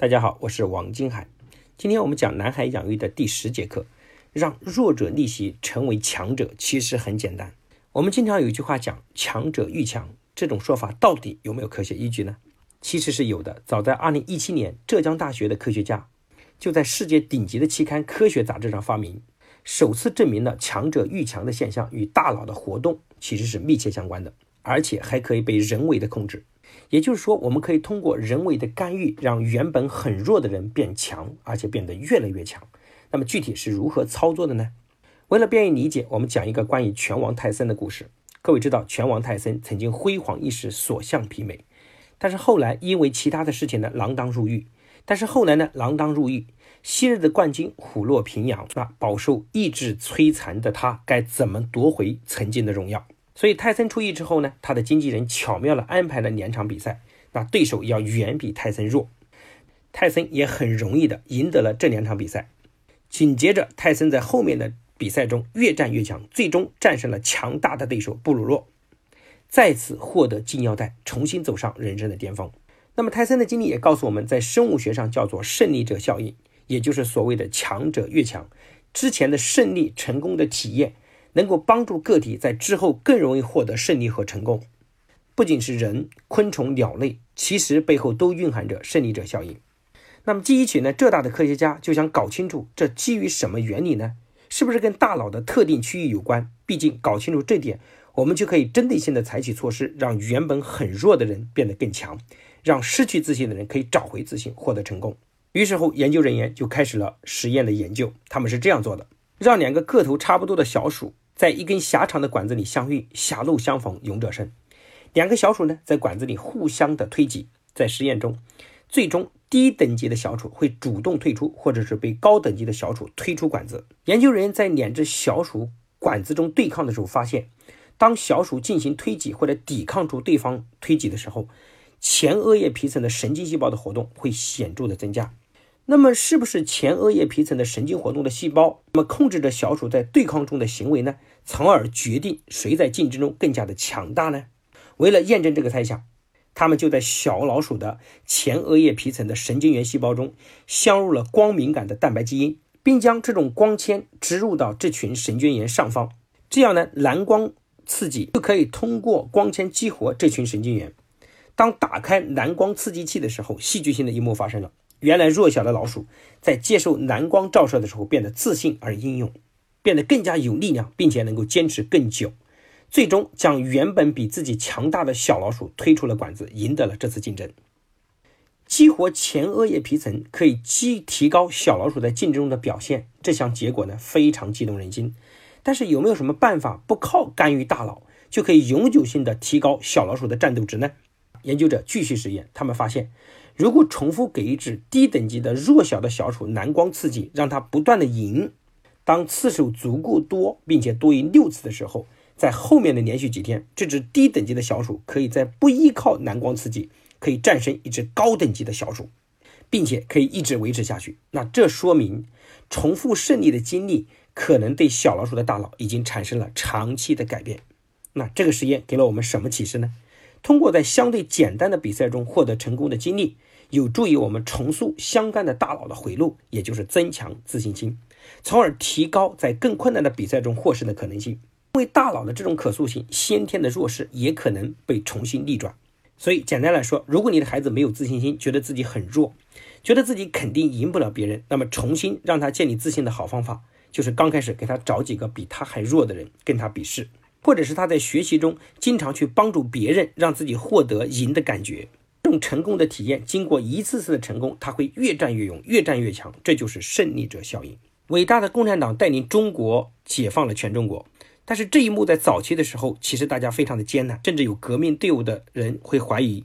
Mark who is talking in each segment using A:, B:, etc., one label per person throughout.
A: 大家好，我是王金海。今天我们讲南海养育的第十节课，让弱者逆袭成为强者，其实很简单。我们经常有一句话讲“强者愈强”，这种说法到底有没有科学依据呢？其实是有的。早在2017年，浙江大学的科学家就在世界顶级的期刊《科学》杂志上发明，首次证明了强者愈强的现象与大脑的活动其实是密切相关的，而且还可以被人为的控制。也就是说，我们可以通过人为的干预，让原本很弱的人变强，而且变得越来越强。那么具体是如何操作的呢？为了便于理解，我们讲一个关于拳王泰森的故事。各位知道，拳王泰森曾经辉煌一时，所向披靡，但是后来因为其他的事情呢，锒铛入狱。但是后来呢，锒铛入狱，昔日的冠军虎落平阳，那饱受意志摧残的他，该怎么夺回曾经的荣耀？所以泰森出狱之后呢，他的经纪人巧妙地安排了两场比赛，那对手要远比泰森弱，泰森也很容易的赢得了这两场比赛。紧接着，泰森在后面的比赛中越战越强，最终战胜了强大的对手布鲁诺，再次获得金腰带，重新走上人生的巅峰。那么泰森的经历也告诉我们，在生物学上叫做胜利者效应，也就是所谓的强者越强，之前的胜利成功的体验。能够帮助个体在之后更容易获得胜利和成功，不仅是人、昆虫、鸟类，其实背后都蕴含着胜利者效应。那么记忆起呢，浙大的科学家就想搞清楚这基于什么原理呢？是不是跟大脑的特定区域有关？毕竟搞清楚这点，我们就可以针对性的采取措施，让原本很弱的人变得更强，让失去自信的人可以找回自信，获得成功。于是乎，研究人员就开始了实验的研究。他们是这样做的：让两个个头差不多的小鼠。在一根狭长的管子里相遇，狭路相逢勇者胜。两个小鼠呢，在管子里互相的推挤，在实验中，最终低等级的小鼠会主动退出，或者是被高等级的小鼠推出管子。研究人员在两只小鼠管子中对抗的时候，发现，当小鼠进行推挤或者抵抗住对方推挤的时候，前额叶皮层的神经细胞的活动会显著的增加。那么，是不是前额叶皮层的神经活动的细胞，那么控制着小鼠在对抗中的行为呢？从而决定谁在竞争中更加的强大呢？为了验证这个猜想，他们就在小老鼠的前额叶皮层的神经元细胞中镶入了光敏感的蛋白基因，并将这种光纤植入到这群神经元上方。这样呢，蓝光刺激就可以通过光纤激活这群神经元。当打开蓝光刺激器的时候，戏剧性的一幕发生了。原来弱小的老鼠在接受蓝光照射的时候变得自信而英勇，变得更加有力量，并且能够坚持更久，最终将原本比自己强大的小老鼠推出了管子，赢得了这次竞争。激活前额叶皮层可以激提高小老鼠在竞争中的表现，这项结果呢非常激动人心。但是有没有什么办法不靠干预大脑就可以永久性的提高小老鼠的战斗值呢？研究者继续实验，他们发现。如果重复给一只低等级的弱小的小鼠蓝光刺激，让它不断的赢，当次数足够多，并且多于六次的时候，在后面的连续几天，这只低等级的小鼠可以在不依靠蓝光刺激，可以战胜一只高等级的小鼠，并且可以一直维持下去。那这说明重复胜利的经历可能对小老鼠的大脑已经产生了长期的改变。那这个实验给了我们什么启示呢？通过在相对简单的比赛中获得成功的经历。有助于我们重塑相干的大脑的回路，也就是增强自信心，从而提高在更困难的比赛中获胜的可能性。因为大脑的这种可塑性，先天的弱势也可能被重新逆转。所以简单来说，如果你的孩子没有自信心，觉得自己很弱，觉得自己肯定赢不了别人，那么重新让他建立自信的好方法，就是刚开始给他找几个比他还弱的人跟他比试，或者是他在学习中经常去帮助别人，让自己获得赢的感觉。这种成功的体验，经过一次次的成功，他会越战越勇，越战越强，这就是胜利者效应。伟大的共产党带领中国解放了全中国，但是这一幕在早期的时候，其实大家非常的艰难，甚至有革命队伍的人会怀疑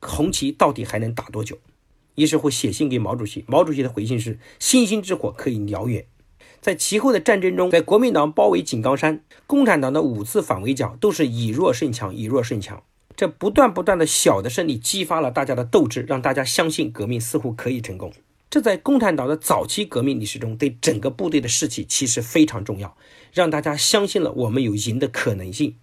A: 红旗到底还能打多久。于是会写信给毛主席，毛主席的回信是：星星之火可以燎原。在其后的战争中，在国民党包围井冈山，共产党的五次反围剿都是以弱胜强，以弱胜强。这不断不断的小的胜利，激发了大家的斗志，让大家相信革命似乎可以成功。这在共产党的早期革命历史中，对整个部队的士气其实非常重要，让大家相信了我们有赢的可能性。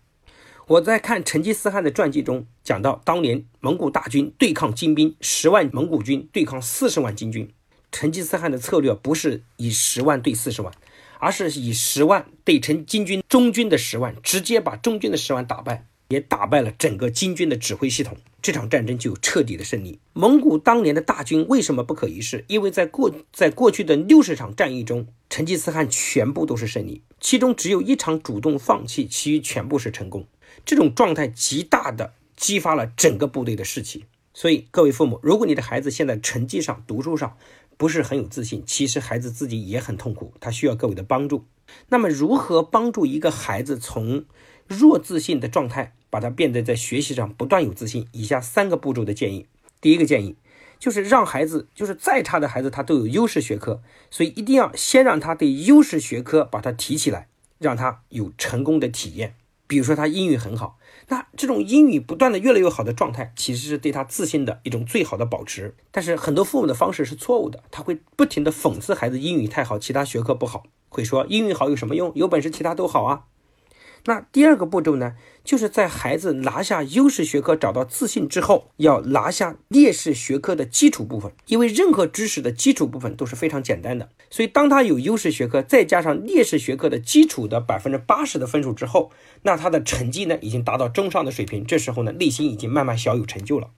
A: 我在看成吉思汗的传记中讲到，当年蒙古大军对抗金兵，十万蒙古军对抗四十万金军。成吉思汗的策略不是以十万对四十万，而是以十万对成金军中军的十万，直接把中军的十万打败，也打败了整个金军的指挥系统。这场战争就彻底的胜利。蒙古当年的大军为什么不可一世？因为在过在过去的六十场战役中，成吉思汗全部都是胜利，其中只有一场主动放弃，其余全部是成功。这种状态极大的激发了整个部队的士气。所以各位父母，如果你的孩子现在成绩上、读书上不是很有自信，其实孩子自己也很痛苦，他需要各位的帮助。那么如何帮助一个孩子从弱自信的状态？把它变得在学习上不断有自信。以下三个步骤的建议：第一个建议就是让孩子，就是再差的孩子，他都有优势学科，所以一定要先让他对优势学科把它提起来，让他有成功的体验。比如说他英语很好，那这种英语不断的越来越好的状态，其实是对他自信的一种最好的保持。但是很多父母的方式是错误的，他会不停的讽刺孩子英语太好，其他学科不好，会说英语好有什么用？有本事其他都好啊。那第二个步骤呢，就是在孩子拿下优势学科、找到自信之后，要拿下劣势学科的基础部分。因为任何知识的基础部分都是非常简单的，所以当他有优势学科，再加上劣势学科的基础的百分之八十的分数之后，那他的成绩呢已经达到中上的水平。这时候呢，内心已经慢慢小有成就了。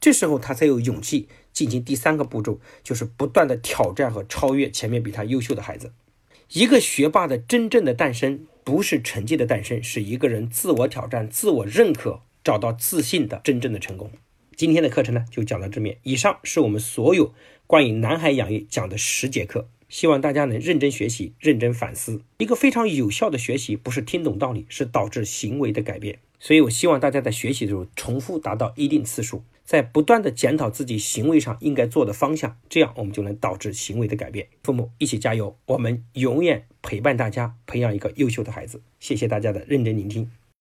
A: 这时候他才有勇气进行第三个步骤，就是不断的挑战和超越前面比他优秀的孩子。一个学霸的真正的诞生。不是成绩的诞生，是一个人自我挑战、自我认可、找到自信的真正的成功。今天的课程呢，就讲到这面。以上是我们所有关于男孩养育讲的十节课，希望大家能认真学习、认真反思。一个非常有效的学习，不是听懂道理，是导致行为的改变。所以我希望大家在学习的时候，重复达到一定次数。在不断的检讨自己行为上应该做的方向，这样我们就能导致行为的改变。父母一起加油，我们永远陪伴大家，培养一个优秀的孩子。谢谢大家的认真聆听。